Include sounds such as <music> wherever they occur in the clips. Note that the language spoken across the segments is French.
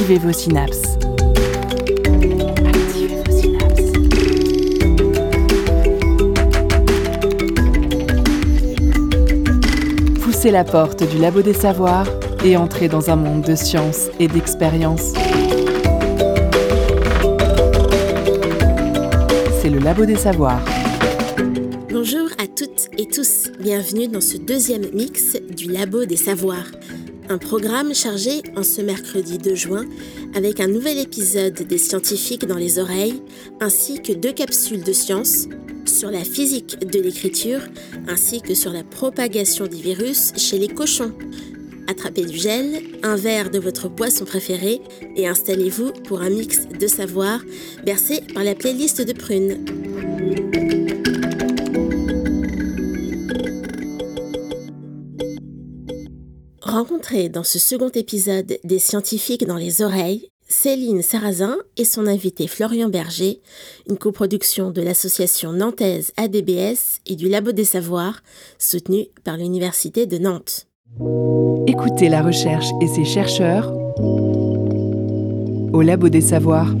Activez vos synapses. Poussez la porte du labo des savoirs et entrez dans un monde de science et d'expérience. C'est le labo des savoirs. Bonjour à toutes et tous, bienvenue dans ce deuxième mix du Labo des Savoirs. Un programme chargé en ce mercredi 2 juin avec un nouvel épisode des scientifiques dans les oreilles ainsi que deux capsules de science sur la physique de l'écriture ainsi que sur la propagation des virus chez les cochons. Attrapez du gel, un verre de votre boisson préférée et installez-vous pour un mix de savoir bercé par la playlist de Prune. Rencontrez dans ce second épisode des scientifiques dans les oreilles Céline Sarrazin et son invité Florian Berger, une coproduction de l'association nantaise ADBS et du Labo des Savoirs, soutenue par l'Université de Nantes. Écoutez la recherche et ses chercheurs au Labo des Savoirs.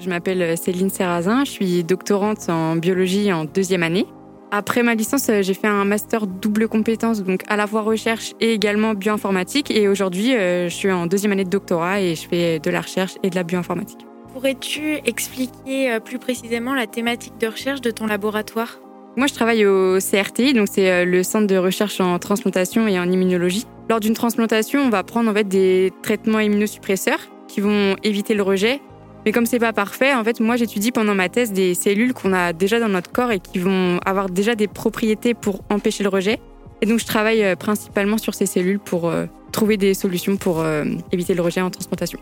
Je m'appelle Céline Serrazin, je suis doctorante en biologie en deuxième année. Après ma licence, euh, j'ai fait un master double compétence, donc à la fois recherche et également bioinformatique. Et aujourd'hui, euh, je suis en deuxième année de doctorat et je fais de la recherche et de la bioinformatique. Pourrais-tu expliquer euh, plus précisément la thématique de recherche de ton laboratoire? Moi, je travaille au CRTI, donc c'est le Centre de recherche en transplantation et en immunologie. Lors d'une transplantation, on va prendre en fait des traitements immunosuppresseurs qui vont éviter le rejet mais comme c'est pas parfait, en fait, moi j'étudie pendant ma thèse des cellules qu'on a déjà dans notre corps et qui vont avoir déjà des propriétés pour empêcher le rejet. Et donc je travaille euh, principalement sur ces cellules pour euh, trouver des solutions pour euh, éviter le rejet en transplantation.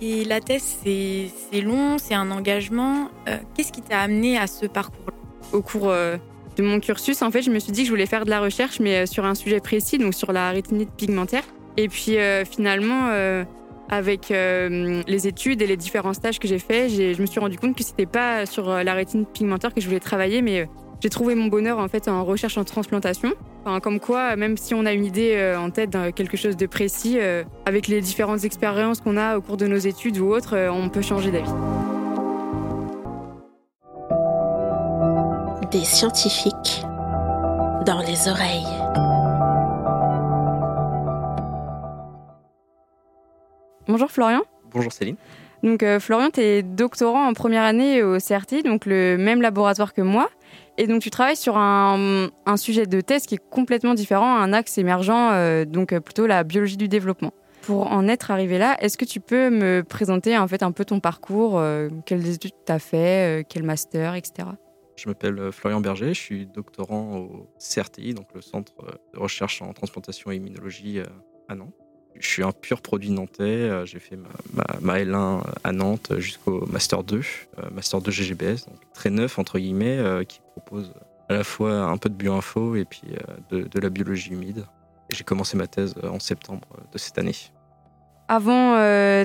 Et la thèse, c'est long, c'est un engagement. Qu'est-ce qui t'a amené à ce parcours Au cours de mon cursus, en fait, je me suis dit que je voulais faire de la recherche, mais sur un sujet précis, donc sur la rétinite pigmentaire. Et puis finalement, avec euh, les études et les différents stages que j'ai faits, je me suis rendu compte que c'était pas sur euh, la rétine pigmentaire que je voulais travailler, mais euh, j'ai trouvé mon bonheur en fait en recherche en transplantation. Enfin, comme quoi, même si on a une idée en tête de quelque chose de précis, avec les différentes expériences qu'on a au cours de nos études ou autres, on peut changer d'avis. Des scientifiques dans les oreilles. Bonjour Florian. Bonjour Céline. Donc euh, Florian, tu es doctorant en première année au CRT, donc le même laboratoire que moi. Et donc tu travailles sur un, sujet de thèse qui est complètement différent, un axe émergent, euh, donc euh, plutôt la biologie du développement. Pour en être arrivé là, est-ce que tu peux me présenter en fait un peu ton parcours, quelles études tu as fait, quel master, etc. Je m'appelle Florian Berger, je suis doctorant au CRTI, donc le Centre de recherche en transplantation et immunologie à Nantes je suis un pur produit nantais. Euh, j'ai fait ma, L1 à Nantes jusqu'au Master 2, euh, Master 2 GGBS, donc très neuf entre guillemets, euh, qui propose à la fois un peu de bioinfo et puis de, la biologie humide. J'ai commencé ma thèse en septembre de cette année. Avant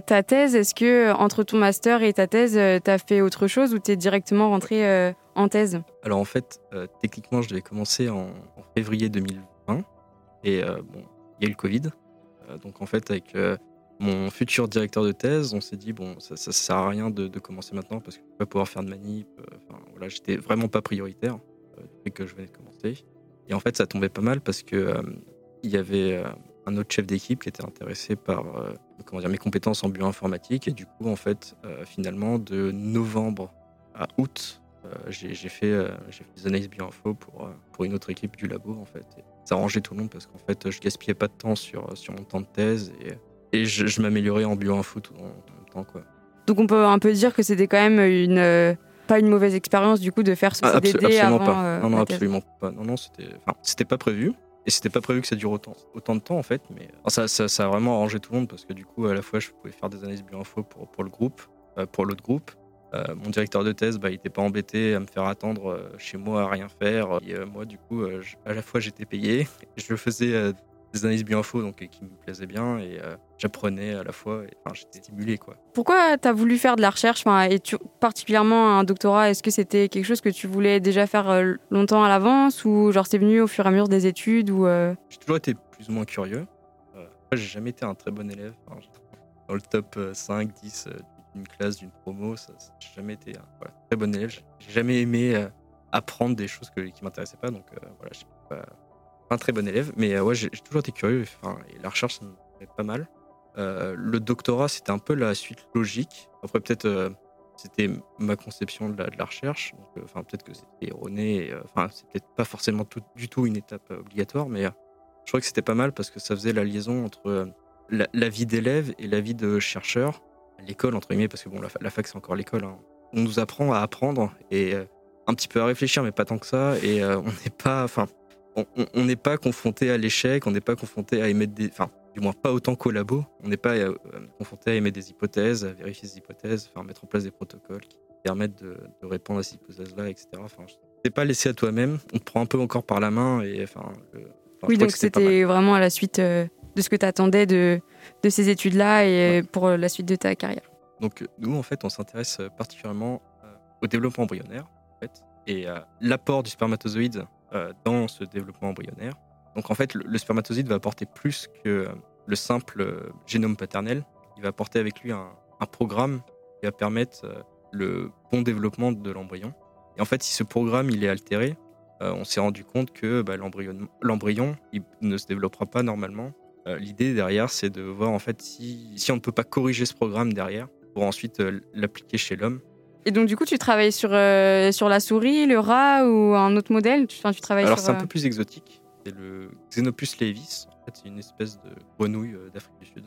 ta thèse, est-ce que entre ton master et ta thèse, tu as fait autre chose ou tu es directement rentré en thèse? Alors en fait, techniquement, je devais commencer en, en février 2020 et bon, il y a eu le Covid. Euh, donc en fait, avec euh, mon futur directeur de thèse, on s'est dit bon, ça, ça sert à rien de, commencer maintenant parce que je vais pas pouvoir faire de manip. Euh, voilà, j'étais vraiment pas prioritaire depuis que je venais de commencer. Et en fait, ça tombait pas mal parce que il y avait un autre chef d'équipe qui était intéressé par comment dire, mes compétences en bioinformatique. Et du coup, en fait, finalement, de novembre à août, j'ai fait, fait, des analyses bioinfo pour, pour une autre équipe du labo, en fait ça arrangeait tout le monde parce qu'en fait, je gaspillais pas de temps sur, sur mon temps de thèse et, et je, m'améliorais en bioinfo tout en, même temps. Quoi. Donc on peut un peu dire que c'était quand même une euh, pas une mauvaise expérience du coup de faire ce ah, CDD absolument avant. Pas. Euh, non, non, absolument pas. Non, non, c'était, pas prévu. Et c'était pas prévu que ça dure autant, autant de temps en fait, mais ça, ça, ça, a vraiment arrangé tout le monde parce que du coup, à la fois, je pouvais faire des analyses bioinfo pour, pour le groupe, euh, pour l'autre groupe, euh, mon directeur de thèse, bah, il n'était pas embêté à me faire attendre euh, chez moi à rien faire. Et euh, moi, du coup, à la fois j'étais payé, <laughs> je faisais des analyses bioinfo donc qui me plaisaient bien et j'apprenais à la fois. Enfin, j'étais stimulé quoi. Pourquoi tu as voulu faire de la recherche? Et particulièrement un doctorat Est-ce que c'était quelque chose que tu voulais déjà faire longtemps à l'avance ou genre c'est venu au fur et à mesure des études ou J'ai toujours été plus ou moins curieux. J'ai jamais été un très bon élève. Dans le top 5, 10 d'une classe, d'une promo, ça, ça jamais été un voilà, très bon élève. J'ai jamais aimé apprendre des choses que, qui m'intéressaient pas, donc voilà, je suis pas un très bon élève, mais ouais, j'ai toujours été curieux. Enfin, et la recherche, ça me pas mal. le doctorat, c'était un peu la suite logique. Après, peut-être c'était ma conception de la, recherche. Euh, enfin, peut-être que c'était erroné. Euh, enfin, c'est peut-être pas forcément du tout une étape euh, obligatoire, mais je crois que c'était pas mal parce que ça faisait la liaison entre la, vie d'élève et la vie de chercheur. L'école, entre guillemets, parce que bon, la, fac, c'est encore l'école. Hein. On nous apprend à apprendre et un petit peu à réfléchir, mais pas tant que ça. Et on n'est pas, enfin, on n'est pas confronté à l'échec, on n'est pas confronté à émettre des, enfin, du moins pas autant qu'au labo. On n'est pas euh, confronté à émettre des hypothèses, à vérifier ces hypothèses, enfin, mettre en place des protocoles qui permettent de, répondre à ces hypothèses-là, etc. Enfin, t'es pas laissé à toi-même. On te prend un peu encore par la main et enfin. oui, donc c'était vraiment à la suite euh, de ce que tu attendais de, de ces études-là et pour la suite de ta carrière. Donc nous, en fait, on s'intéresse particulièrement euh, au développement embryonnaire, en fait, et l'apport du spermatozoïde dans ce développement embryonnaire. Donc en fait, le, spermatozoïde va apporter plus que le simple euh, génome paternel. Il va apporter avec lui un, programme qui va permettre euh, le bon développement de l'embryon. Et en fait, si ce programme il est altéré, euh, on s'est rendu compte que bah, l'embryon ne se développera pas normalement. L'idée derrière, c'est de voir en fait si, si on ne peut pas corriger ce programme derrière pour ensuite l'appliquer chez l'homme. Et donc du coup, tu travailles sur, sur la souris, le rat ou un autre modèle? Tu, tu travailles Alors c'est un peu plus exotique. C'est le Xenopus levis. En fait, c'est une espèce de grenouille euh, d'Afrique du Sud.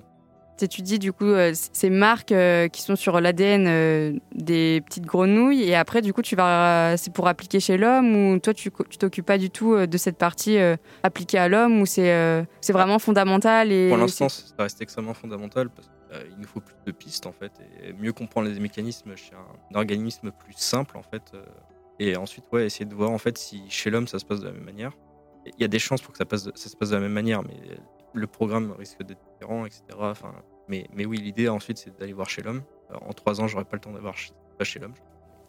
Tu étudies du coup euh, ces marques euh, qui sont sur l'ADN des petites grenouilles et après du coup tu vas c'est pour appliquer chez l'homme ou toi tu t'occupes pas du tout de cette partie appliquée à l'homme ou c'est c'est vraiment fondamental et pour l'instant ça reste extrêmement fondamental parce qu'il nous faut plus de pistes en fait et mieux comprendre les mécanismes chez un, organisme plus simple en fait et ensuite ouais essayer de voir en fait si chez l'homme ça se passe de la même manière. Il y a des chances pour que ça, passe, ça se passe de la même manière, mais le programme risque d'être etc. Enfin, mais, mais oui, l'idée ensuite, c'est d'aller voir chez l'homme. En trois ans, j'aurais pas le temps d'avoir pas chez l'homme.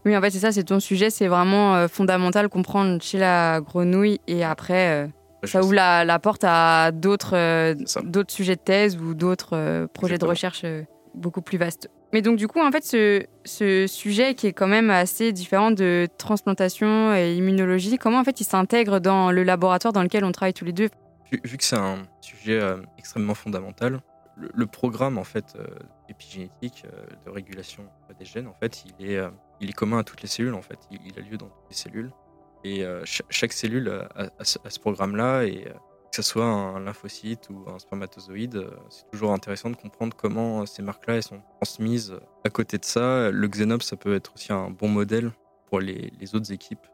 Oui, en fait, c'est ça, c'est ton sujet. C'est vraiment euh, fondamental comprendre chez la grenouille et après, euh, ça ouvre la, porte à d'autres euh, d'autres sujets de thèse ou d'autres projets de recherche beaucoup plus vastes. Mais donc du coup, en fait, ce, ce, sujet qui est quand même assez différent de transplantation et immunologie, comment en fait il s'intègre dans le laboratoire dans lequel on travaille tous les deux? Vu, que c'est un sujet euh, extrêmement fondamental, le, programme en fait euh, épigénétique euh, de régulation des gènes, en fait, il est, il est commun à toutes les cellules. En fait, il, a lieu dans toutes les cellules et chaque cellule a, ce programme-là et que ce soit un lymphocyte ou un spermatozoïde, c'est toujours intéressant de comprendre comment ces marques-là sont transmises. À côté de ça, le Xenop, ça peut être aussi un bon modèle pour les, autres équipes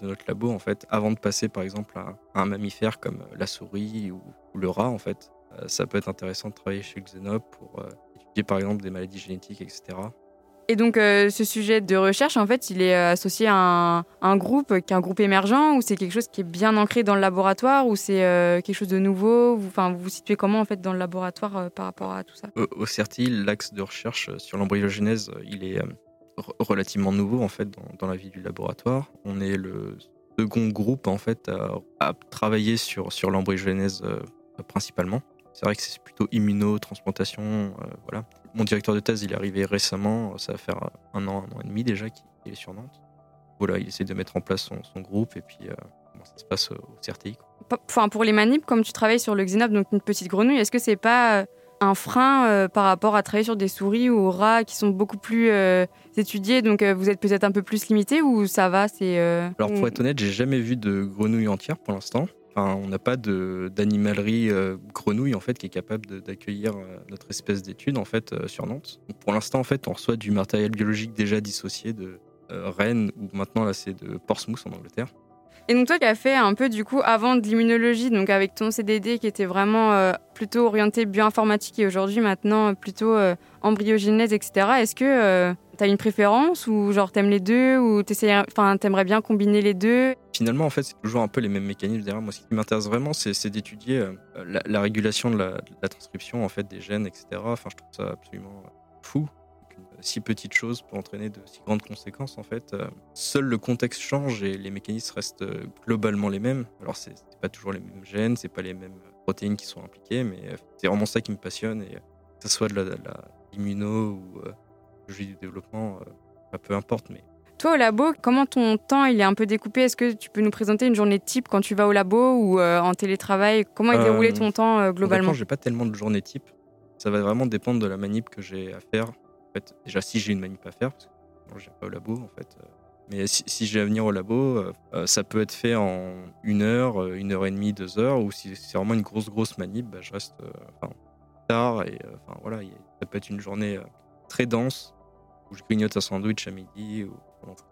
de notre labo, en fait, avant de passer par exemple à, un mammifère comme la souris ou, le rat, en fait. Euh, ça peut être intéressant de travailler chez Xenop pour étudier par exemple des maladies génétiques, etc. Et donc, euh, ce sujet de recherche, en fait, il est euh, associé à un, groupe qui est un groupe émergent ou c'est quelque chose qui est bien ancré dans le laboratoire ou c'est euh, quelque chose de nouveau? Vous, enfin, vous vous situez comment en fait dans le laboratoire par rapport à tout ça? Au, CERTI, l'axe de recherche sur l'embryogenèse, il est relativement nouveau en fait dans, la vie du laboratoire. On est le second groupe en fait à, travailler sur, sur l'embryogenèse principalement. C'est vrai que c'est plutôt immunotransplantation, voilà mon directeur de thèse, il est arrivé récemment, ça va faire un an, un an et demi déjà qu'il est sur Nantes. Voilà, il essaie de mettre en place son, groupe et puis euh, ça se passe au CRTI. Pour les manips, comme tu travailles sur le Xenop, donc une petite grenouille, est-ce que c'est pas euh, un frein euh, par rapport à travailler sur des souris ou rats qui sont beaucoup plus étudiés, donc vous êtes peut-être un peu plus limité ou ça va c'est Alors pour être honnête, j'ai jamais vu de grenouille entière pour l'instant on n'a pas d'animalerie euh, grenouille en fait qui est capable d'accueillir euh, notre espèce d'étude en fait euh, sur Nantes. pour l'instant en fait on reçoit du matériel biologique déjà dissocié de Rennes ou maintenant là c'est de Portsmouth en Angleterre. Et donc toi qui as fait un peu du coup avant de l'immunologie, donc avec ton CDD qui était vraiment plutôt orienté bioinformatique et aujourd'hui maintenant plutôt embryogénèse, etc. Est-ce que T'as une préférence ou genre t'aimes les deux ou t'aimerais bien combiner les deux? Finalement, en fait, c'est toujours un peu les mêmes mécanismes derrière. Moi, ce qui m'intéresse vraiment, c'est d'étudier euh, la, régulation de la, transcription en fait des gènes, etc. Enfin, je trouve ça absolument fou. Si petite chose peut entraîner de si grandes conséquences en fait. Euh, seul le contexte change et les mécanismes restent euh, globalement les mêmes. Alors c'est pas toujours les mêmes gènes, c'est pas les mêmes protéines qui sont impliquées, mais c'est vraiment ça qui me passionne. Et que ce soit de la, l'immuno ou du développement, peu importe. Mais toi, au labo, comment ton temps il est un peu découpé? Est-ce que tu peux nous présenter une journée type quand tu vas au labo ou en télétravail? Comment est déroulé ton temps globalement? Je n'ai pas tellement de journée type. Ça va vraiment dépendre de la manip que j'ai à faire. En fait, déjà, si j'ai une manip à faire, parce que viens pas au labo, en fait. Mais si, j'ai à venir au labo, ça peut être fait en une heure, une heure et demie, deux heures, ou si c'est vraiment une grosse, grosse manip, bah, je reste tard. Et voilà, ça peut être une journée très dense, où je grignote un sandwich à midi.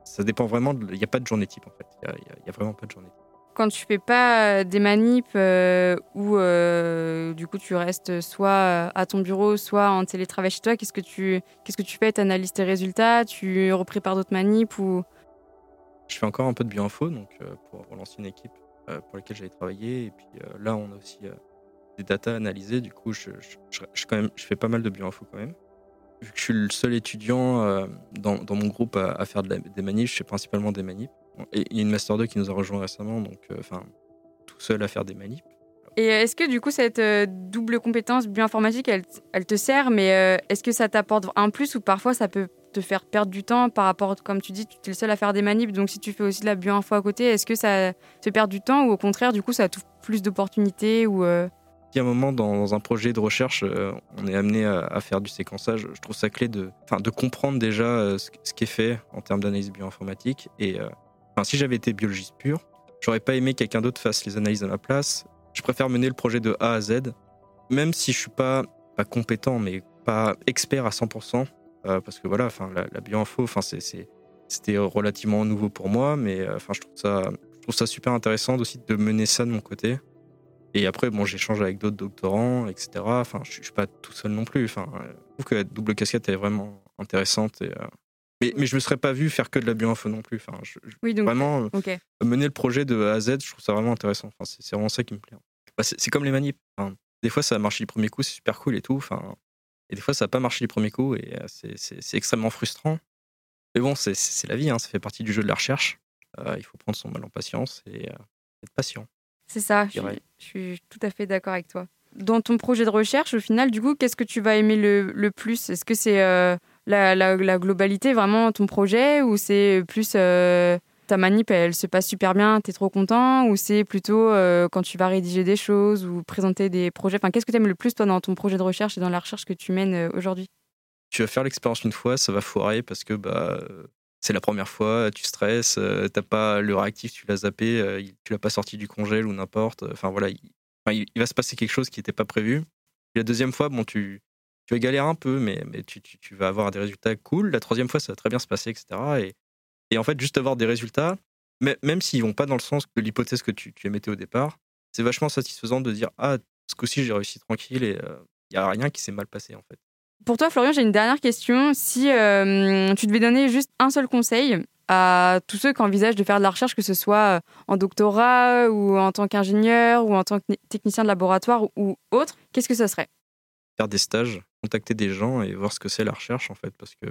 Ça dépend vraiment, il n'y a pas de journée type, en fait. Il n'y a, vraiment pas de journée type quand tu fais pas des manips euh, où euh, du coup tu restes soit à ton bureau, soit en télétravail chez toi, qu'est-ce que tu qu'est-ce que tu fais? Tu analyses tes résultats, tu reprépares d'autres manips ou? Je fais encore un peu de bioinfo donc euh, pour relancer une équipe pour laquelle j'avais travaillé et puis là on a aussi des datas analysées du coup je, je, quand même je fais pas mal de bioinfo quand même. Vu que je suis le seul étudiant dans, dans, mon groupe à, faire des manips, je fais principalement des manips. Il y a une Master 2 qui nous a rejoint récemment, donc euh, enfin, tout seul à faire des manips. Et est-ce que du coup cette euh, double compétence bioinformatique, elle, elle te sert, mais euh, est-ce que ça t'apporte un plus ou parfois ça peut te faire perdre du temps par rapport, comme tu dis, tu es le seul à faire des manips, donc si tu fais aussi de la bioinfo à côté, est-ce que ça te perd du temps ou au contraire, du coup, ça t'ouvre plus d'opportunités ou il y a un moment dans un projet de recherche, on est amené à, faire du séquençage. Je trouve ça clé de, de comprendre déjà ce, qui est fait en termes d'analyse bioinformatique et si j'avais été biologiste pur, j'aurais pas aimé que quelqu'un d'autre fasse les analyses à ma place. Je préfère mener le projet de A à Z, même si je suis pas, pas compétent, mais pas expert à 100%, euh, parce que voilà, enfin, la, bioinfo, enfin, c'était relativement nouveau pour moi, mais euh, enfin, je trouve ça, je trouve ça super intéressant aussi de mener ça de mon côté. Et après, bon, j'échange avec d'autres doctorants, etc. Enfin, je, je suis pas tout seul non plus. Enfin, je trouve que la double casquette est vraiment intéressante et, euh, mais, mais je me serais pas vu faire que de la bioinfo non plus. Enfin, oui, donc, vraiment, euh, mener le projet de A à Z, je trouve ça vraiment intéressant. Enfin, c'est vraiment ça qui me plaît. Bah, c'est comme les manips. des fois, ça a marché du premier coup, c'est super cool et tout. Enfin, et des fois, ça n'a pas marché du premier coup et euh, c'est extrêmement frustrant. Mais bon, c'est la vie, hein, ça fait partie du jeu de la recherche. Euh, il faut prendre son mal en patience et être patient. C'est ça, je, suis tout à fait d'accord avec toi. Dans ton projet de recherche, au final, du coup, qu'est-ce que tu vas aimer le, le plus? Est-ce que c'est la, globalité, vraiment, ton projet, ou c'est plus euh, ta manip, elle se passe super bien, tu es trop content, ou c'est plutôt euh, quand tu vas rédiger des choses ou présenter des projets? Enfin, qu'est-ce que tu aimes le plus, toi, dans ton projet de recherche et dans la recherche que tu mènes euh, aujourd'hui? Tu vas faire l'expérience une fois, ça va foirer parce que bah, c'est la première fois, tu stresses, t'as pas le réactif, tu l'as zappé, tu l'as pas sorti du congèle ou n'importe. Enfin voilà, il, il, va se passer quelque chose qui n'était pas prévu. la deuxième fois, bon, tu, tu vas galérer un peu, mais, mais tu, tu, vas avoir des résultats cool. La troisième fois, ça va très bien se passer, etc. Et, et en fait, juste avoir des résultats, même s'ils vont pas dans le sens de l'hypothèse que tu, tu, émettais au départ, c'est vachement satisfaisant de dire Ah, ce coup-ci, j'ai réussi tranquille et il euh, n'y a rien qui s'est mal passé, en fait. Pour toi, Florian, j'ai une dernière question. Si euh, tu devais donner juste un seul conseil à tous ceux qui envisagent de faire de la recherche, que ce soit en doctorat ou en tant qu'ingénieur ou en tant que technicien de laboratoire ou autre, qu'est-ce que ça serait? Faire des stages contacter des gens et voir ce que c'est la recherche en fait, parce que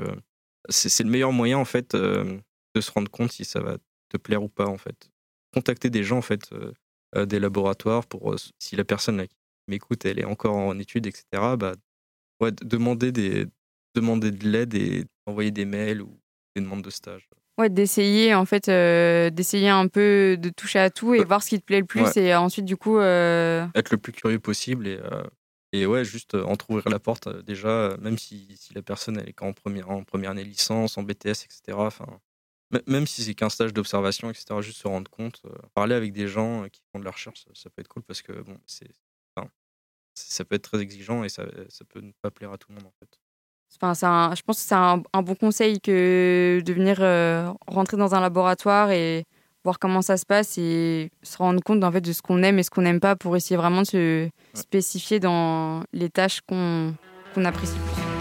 c'est le meilleur moyen en fait euh, de se rendre compte si ça va te plaire ou pas en fait. Contacter des gens en fait, euh, euh, des laboratoires pour si la personne qui m'écoute elle est encore en études etc. Bah ouais, demander des demander de l'aide et envoyer des mails ou des demandes de stage. Ouais, d'essayer en fait, d'essayer un peu de toucher à tout et voir ce qui te plaît le plus et ensuite du coup. Être le plus curieux possible et et ouais, juste entrouvrir la porte déjà, même si, si, la personne elle est qu'en première, en première année licence, en BTS, etc. Enfin, même si c'est qu'un stage d'observation, etc. Juste se rendre compte, parler avec des gens qui font de la recherche, ça, peut être cool parce que bon, c'est, ça peut être très exigeant et ça, ça, peut ne pas plaire à tout le monde en fait. Enfin, je pense que c'est un, un, bon conseil que de venir rentrer dans un laboratoire et voir comment ça se passe et se rendre compte en fait, de ce qu'on aime et ce qu'on n'aime pas pour essayer vraiment de se spécifier dans les tâches qu'on apprécie plus.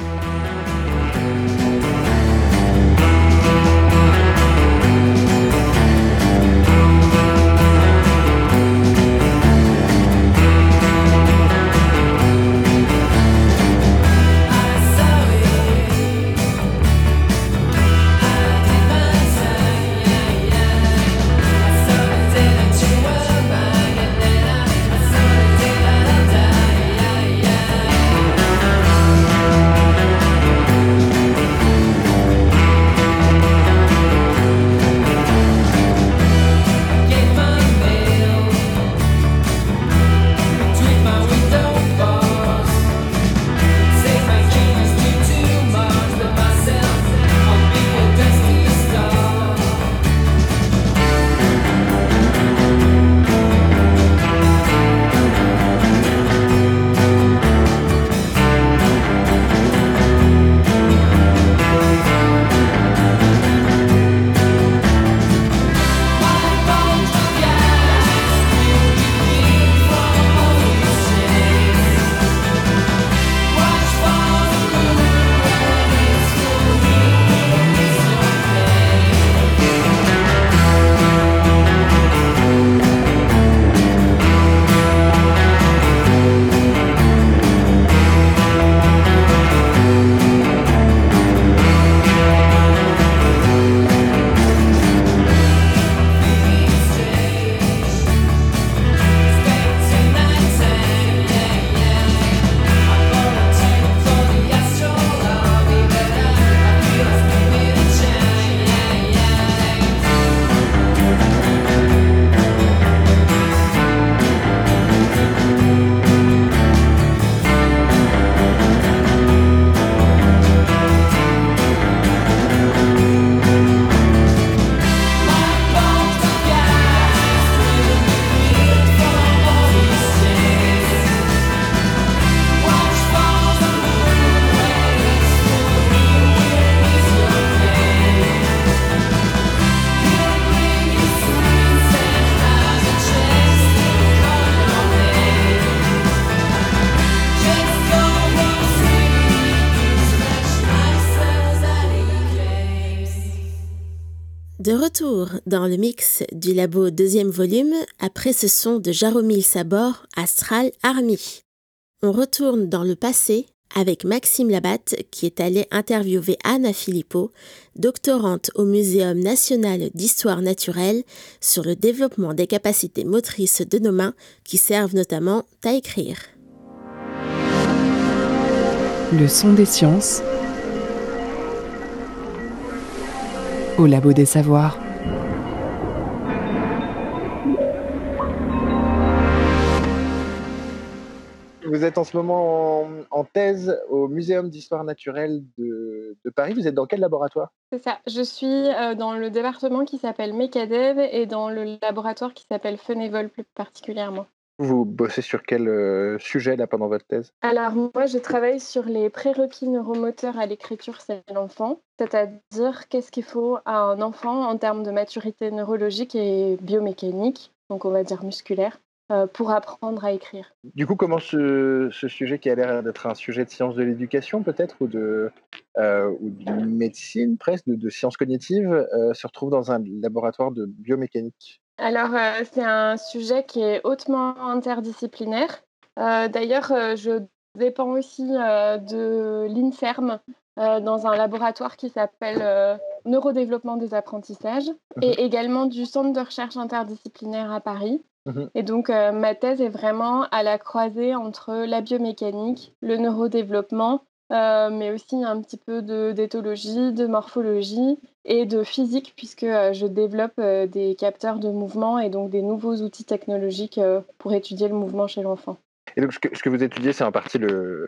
Dans le mix du labo deuxième volume, après ce son de Jaromil Sabor, Astral Army. On retourne dans le passé avec Maxime Labatte qui est allé interviewer Anna Filippo, doctorante au Muséum national d'histoire naturelle, sur le développement des capacités motrices de nos mains qui servent notamment à écrire. Le son des sciences au labo des savoirs. Vous êtes en ce moment en, thèse au Muséum d'histoire naturelle de, Paris. Vous êtes dans quel laboratoire? C'est ça. Je suis euh, dans le département qui s'appelle MECADEV et dans le laboratoire qui s'appelle FENEVOL plus particulièrement. Vous bossez sur quel euh, sujet là pendant votre thèse? Alors moi je travaille sur les prérequis neuromoteurs à l'écriture chez l'enfant, c'est-à-dire qu'est-ce qu'il faut à un enfant en termes de maturité neurologique et biomécanique, donc on va dire musculaire, pour apprendre à écrire. Du coup, comment ce, sujet qui a l'air d'être un sujet de sciences de l'éducation peut-être ou de, euh, ou de médecine presque, de, sciences cognitives, se retrouve dans un laboratoire de biomécanique? Alors, euh, c'est un sujet qui est hautement interdisciplinaire. Euh, d'ailleurs, euh, je dépends aussi de l'INSERM dans un laboratoire qui s'appelle Neurodéveloppement des apprentissages mhm. et également du Centre de recherche interdisciplinaire à Paris. Mhm. Et donc, ma thèse est vraiment à la croisée entre la biomécanique, le neurodéveloppement euh, mais aussi un petit peu d'éthologie, de, morphologie et de physique, puisque euh, je développe euh, des capteurs de mouvement et donc des nouveaux outils technologiques pour étudier le mouvement chez l'enfant. Et donc, ce que, vous étudiez, c'est en partie le,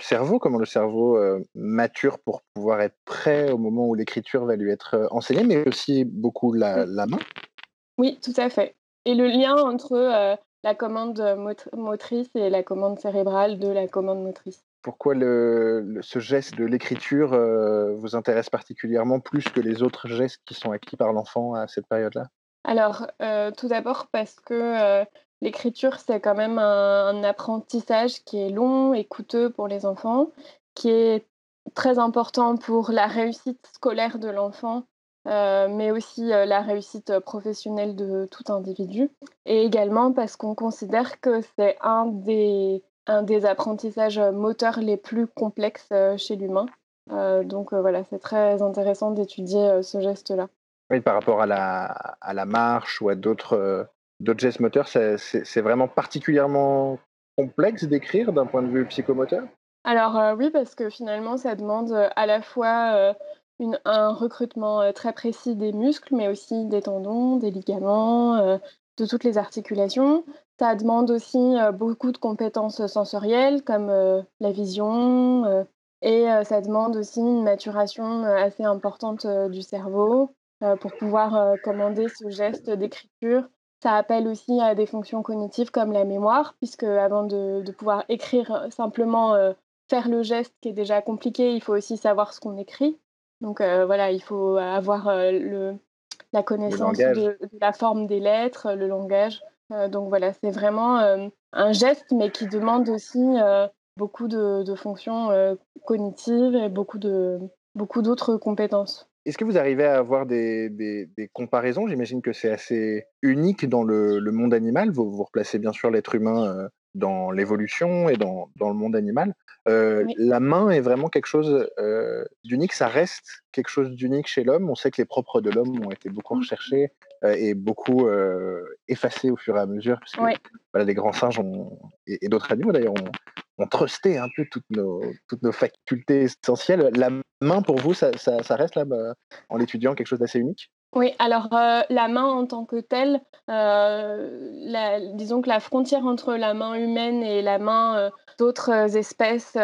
cerveau, comment le cerveau mature pour pouvoir être prêt au moment où l'écriture va lui être enseignée, mais aussi beaucoup la, la, main Oui, tout à fait. Et le lien entre la commande motrice et la commande cérébrale de la commande motrice? Pourquoi le, ce geste de l'écriture euh, vous intéresse particulièrement plus que les autres gestes qui sont acquis par l'enfant à cette période-là? Alors, euh, tout d'abord parce que euh, l'écriture, c'est quand même un, apprentissage qui est long et coûteux pour les enfants, qui est très important pour la réussite scolaire de l'enfant, mais aussi la réussite professionnelle de tout individu. Et également parce qu'on considère que c'est un des un des apprentissages euh, moteurs les plus complexes euh, chez l'humain. Euh, donc voilà, c'est très intéressant d'étudier ce geste-là. Oui, par rapport à la, à la marche ou à d'autres d'autres gestes moteurs, c'est vraiment particulièrement complexe d'écrire d'un point de vue psychomoteur? Alors oui, parce que finalement, ça demande à la fois un recrutement très précis des muscles, mais aussi des tendons, des ligaments, de toutes les articulations. Ça demande aussi euh, beaucoup de compétences sensorielles comme euh, la vision euh, et ça demande aussi une maturation assez importante du cerveau pour pouvoir commander ce geste d'écriture. Ça appelle aussi à des fonctions cognitives comme la mémoire, puisque avant de pouvoir écrire simplement faire le geste qui est déjà compliqué, il faut aussi savoir ce qu'on écrit. Donc voilà, il faut avoir le, la connaissance de, la forme des lettres, le langage. Euh, donc voilà, c'est vraiment euh, un geste, mais qui demande aussi euh, beaucoup de, fonctions cognitives et beaucoup de beaucoup d'autres compétences. Est-ce que vous arrivez à avoir des, des, comparaisons? J'imagine que c'est assez unique dans le, le monde animal. Vous, vous replacez bien sûr l'être humain dans l'évolution et dans, dans, le monde animal. La main est vraiment quelque chose d'unique. Ça reste quelque chose d'unique chez l'homme. On sait que les propres de l'homme ont été beaucoup recherchés et beaucoup effacés au fur et à mesure, parce que voilà, les grands singes ont, et, d'autres animaux d'ailleurs ont, trusté un peu toutes nos, toutes nos facultés essentielles. La main, pour vous, ça, ça, ça reste là, bah, en l'étudiant, quelque chose d'assez unique? Oui, alors euh, la main en tant que telle, euh, disons que la frontière entre la main humaine et la main euh, d'autres espèces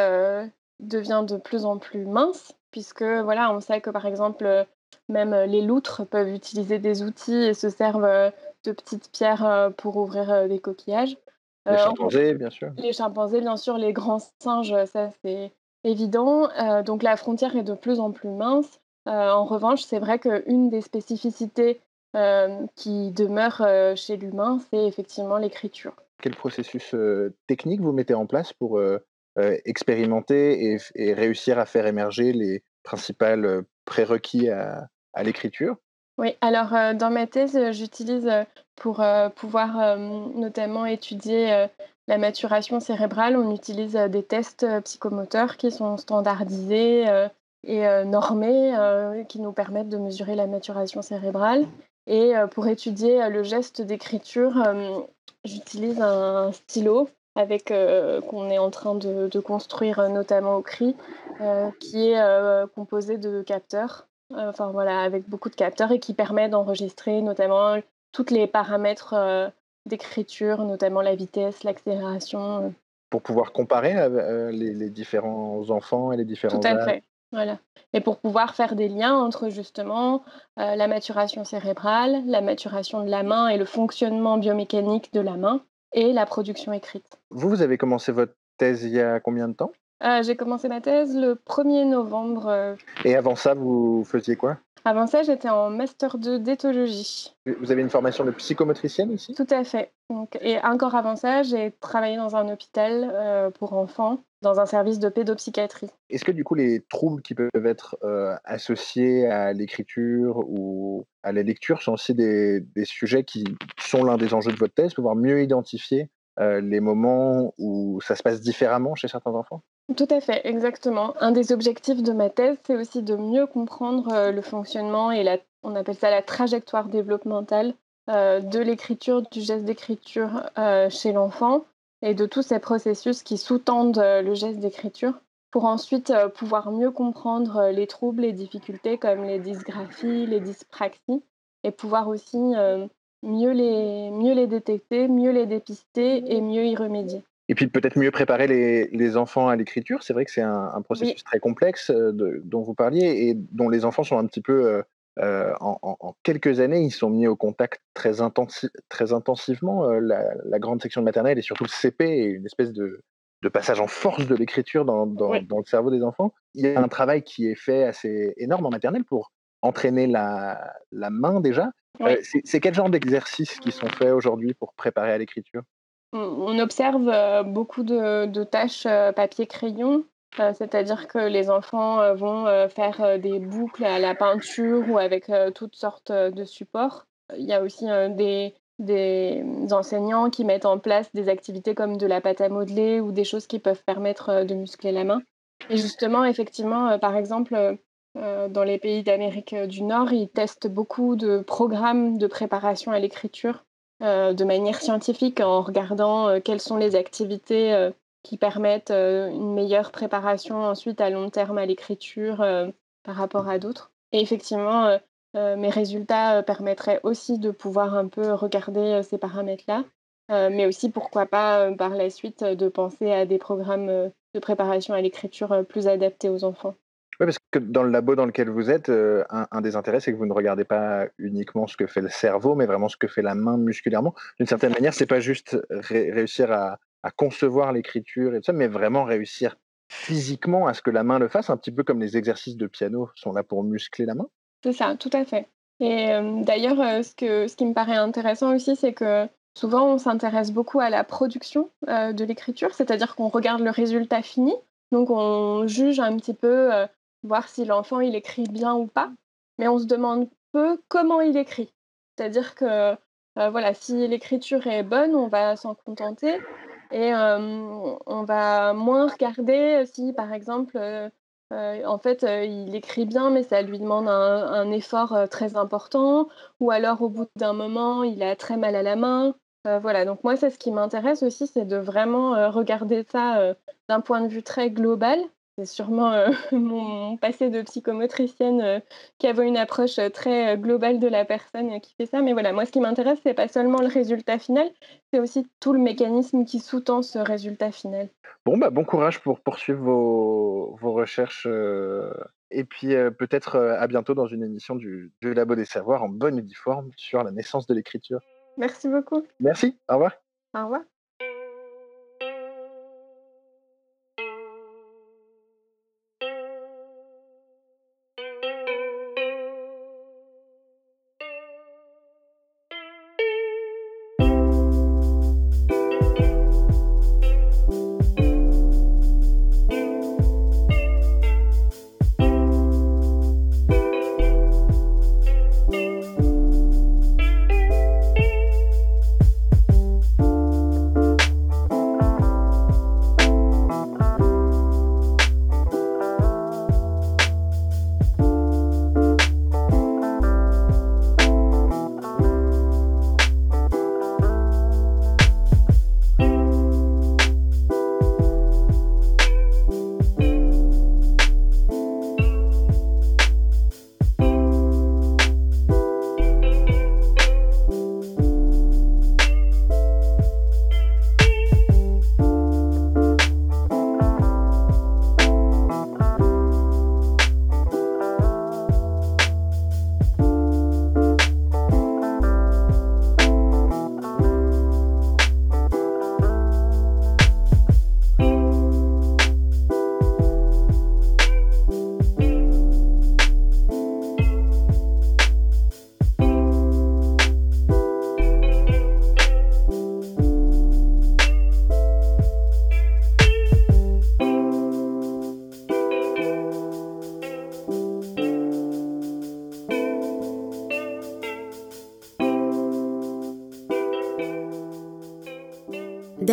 devient de plus en plus mince, puisque voilà, on sait que par exemple, même les loutres peuvent utiliser des outils et se servent de petites pierres pour ouvrir des coquillages. Les chimpanzés, bien sûr. Les chimpanzés, bien sûr, les grands singes, ça c'est évident. donc la frontière est de plus en plus mince. Euh, en revanche, c'est vrai qu'une des spécificités euh, qui demeure euh, chez l'humain, c'est effectivement l'écriture. Quel processus technique vous mettez en place pour expérimenter et, réussir à faire émerger les principaux prérequis à, l'écriture? Oui, alors euh, dans ma thèse, j'utilise euh, pour pouvoir notamment étudier la maturation cérébrale, on utilise des tests psychomoteurs qui sont standardisés et normés, qui nous permettent de mesurer la maturation cérébrale. Et pour étudier le geste d'écriture, j'utilise un stylo avec qu'on est en train de, de, construire notamment au CRI, qui est composé de capteurs enfin voilà, avec beaucoup de capteurs et qui permet d'enregistrer notamment tous les paramètres euh, d'écriture, notamment la vitesse, l'accélération. Euh. Pour pouvoir comparer euh, les, différents enfants et les différents Tout à fait. Voilà. Et pour pouvoir faire des liens entre justement la maturation cérébrale, la maturation de la main et le fonctionnement biomécanique de la main et la production écrite. Vous, vous avez commencé votre thèse il y a combien de temps? Euh, j'ai commencé ma thèse le 1er novembre. Euh. Et avant ça, vous faisiez quoi? Avant ça, j'étais en master 2 d'éthologie. Vous avez une formation de psychomotricienne aussi? Tout à fait. Donc, et encore avant ça, j'ai travaillé dans un hôpital euh, pour enfants, dans un service de pédopsychiatrie. Est-ce que du coup, les troubles qui peuvent être associés à l'écriture ou à la lecture sont aussi des, des sujets qui sont l'un des enjeux de votre thèse, pouvoir mieux identifier les moments où ça se passe différemment chez certains enfants? Tout à fait, exactement. Un des objectifs de ma thèse, c'est aussi de mieux comprendre euh, le fonctionnement et la, on appelle ça la trajectoire développementale euh, de l'écriture, du geste d'écriture euh, chez l'enfant et de tous ces processus qui sous-tendent le geste d'écriture pour ensuite pouvoir mieux comprendre les troubles, les difficultés comme les dysgraphies, les dyspraxies et pouvoir aussi mieux, les, mieux les détecter, mieux les dépister et mieux y remédier. Et puis peut-être mieux préparer les, enfants à l'écriture. C'est vrai que c'est un, processus très complexe euh, dont vous parliez et dont les enfants sont un petit peu, euh, euh, en, quelques années, ils sont mis au contact très, très intensivement. La, grande section de maternelle et surtout le CP est une espèce de, passage en force de l'écriture dans, le cerveau des enfants. Il y a un travail qui est fait assez énorme en maternelle pour entraîner la, main déjà. c'est quel genre d'exercices qui sont faits aujourd'hui pour préparer à l'écriture? On observe euh, beaucoup de, tâches euh, papier-crayon, euh, c'est-à-dire que les enfants vont faire des boucles à la peinture ou avec toutes sortes de supports. Il y a aussi des, enseignants qui mettent en place des activités comme de la pâte à modeler ou des choses qui peuvent permettre de muscler la main. Et justement, effectivement, par exemple, dans les pays d'Amérique du Nord, ils testent beaucoup de programmes de préparation à l'écriture euh, de manière scientifique en regardant euh, quelles sont les activités euh, qui permettent une meilleure préparation ensuite à long terme à l'écriture par rapport à d'autres. Et effectivement, mes résultats permettraient aussi de pouvoir un peu regarder ces paramètres-là, mais aussi pourquoi pas par la suite de penser à des programmes de préparation à l'écriture plus adaptés aux enfants. Oui, parce que dans le labo dans lequel vous êtes, euh, un, des intérêts, c'est que vous ne regardez pas uniquement ce que fait le cerveau, mais vraiment ce que fait la main musculairement. D'une certaine manière, c'est pas juste réussir à, concevoir l'écriture et tout ça, mais vraiment réussir physiquement à ce que la main le fasse, un petit peu comme les exercices de piano sont là pour muscler la main. C'est ça, tout à fait. Et d'ailleurs, ce, que, ce qui me paraît intéressant aussi, c'est que souvent on s'intéresse beaucoup à la production de l'écriture, c'est-à-dire qu'on regarde le résultat fini, donc on juge un petit peu voir si l'enfant il écrit bien ou pas, mais on se demande peu comment il écrit. C'est-à-dire que voilà, si l'écriture est bonne, on va s'en contenter et on va moins regarder si par exemple euh, en fait il écrit bien mais ça lui demande un, effort très important. Ou alors au bout d'un moment il a très mal à la main. voilà, donc moi c'est ce qui m'intéresse aussi, c'est de vraiment regarder ça d'un point de vue très global c'est sûrement euh, <laughs> mon passé de psychomotricienne euh, qui avait une approche euh, très globale de la personne qui fait ça. Mais voilà, moi, ce qui m'intéresse, c'est pas seulement le résultat final, c'est aussi tout le mécanisme qui sous-tend ce résultat final. Bon, bah, bon courage pour poursuivre vos, vos recherches. et puis peut-être à bientôt dans une émission du, du Labo des Savoirs en bonne uniforme sur la naissance de l'écriture. Merci beaucoup. Merci, au revoir. Au revoir.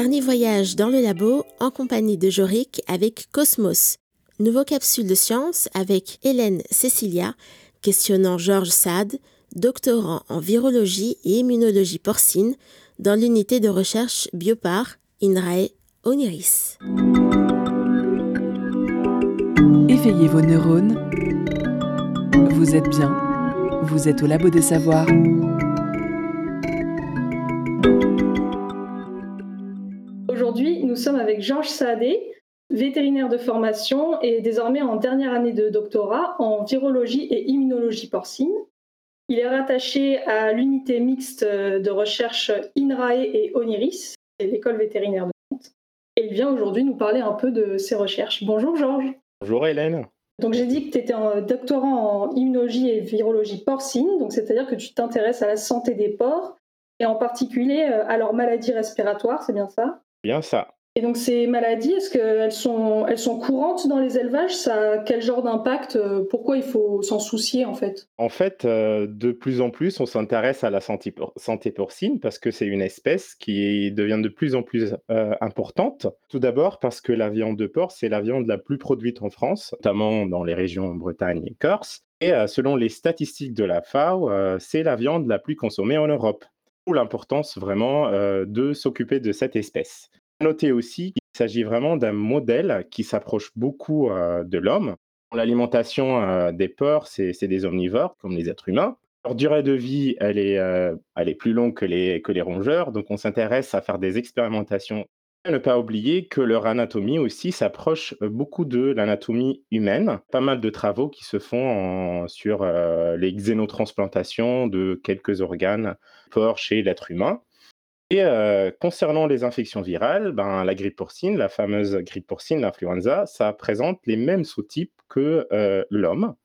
Dernier voyage dans le labo en compagnie de Jorik avec Cosmos. Nouveau capsule de science avec Hélène Cecilia, questionnant Georges Sade, doctorant en virologie et immunologie porcine dans l'unité de recherche Biopar INRAE Oniris. Éveillez vos neurones. Vous êtes bien. Vous êtes au Labo des Savoirs. Sommes avec Georges Saadé, vétérinaire de formation et désormais en dernière année de doctorat en virologie et immunologie porcine. Il est rattaché à l'unité mixte de recherche INRAE et ONIRIS, l'école vétérinaire de Nantes. Et il vient aujourd'hui nous parler un peu de ses recherches. Bonjour Georges. Bonjour Hélène. Donc j'ai dit que tu étais un doctorant en immunologie et virologie porcine, donc c'est-à-dire que tu t'intéresses à la santé des porcs et en particulier euh, à leurs maladies respiratoires, c'est bien ça? Bien ça. Et donc ces maladies, est-ce qu'elles sont, elles sont courantes dans les élevages? Quel genre d'impact euh, Pourquoi il faut s'en soucier en fait? En fait, euh, de plus en plus, on s'intéresse à la santé, porcine parce que c'est une espèce qui devient de plus en plus euh, importante. Tout d'abord parce que la viande de porc, c'est la viande la plus produite en France, notamment dans les régions Bretagne et Corse. Et selon les statistiques de la FAO, c'est la viande la plus consommée en Europe. D'où l'importance vraiment de s'occuper de cette espèce. Noter aussi qu'il s'agit vraiment d'un modèle qui s'approche beaucoup euh, de l'homme. L'alimentation euh, des porcs, c'est des omnivores comme les êtres humains. Leur durée de vie, elle est, euh, plus longue que les, rongeurs, donc on s'intéresse à faire des expérimentations. Ne pas oublier que leur anatomie aussi s'approche beaucoup de l'anatomie humaine. Pas mal de travaux qui se font sur les xénotransplantations de quelques organes porcs chez l'être humain. Et concernant les infections virales, ben, la grippe porcine, la fameuse grippe porcine, l'influenza, ça présente les mêmes sous-types que l'homme.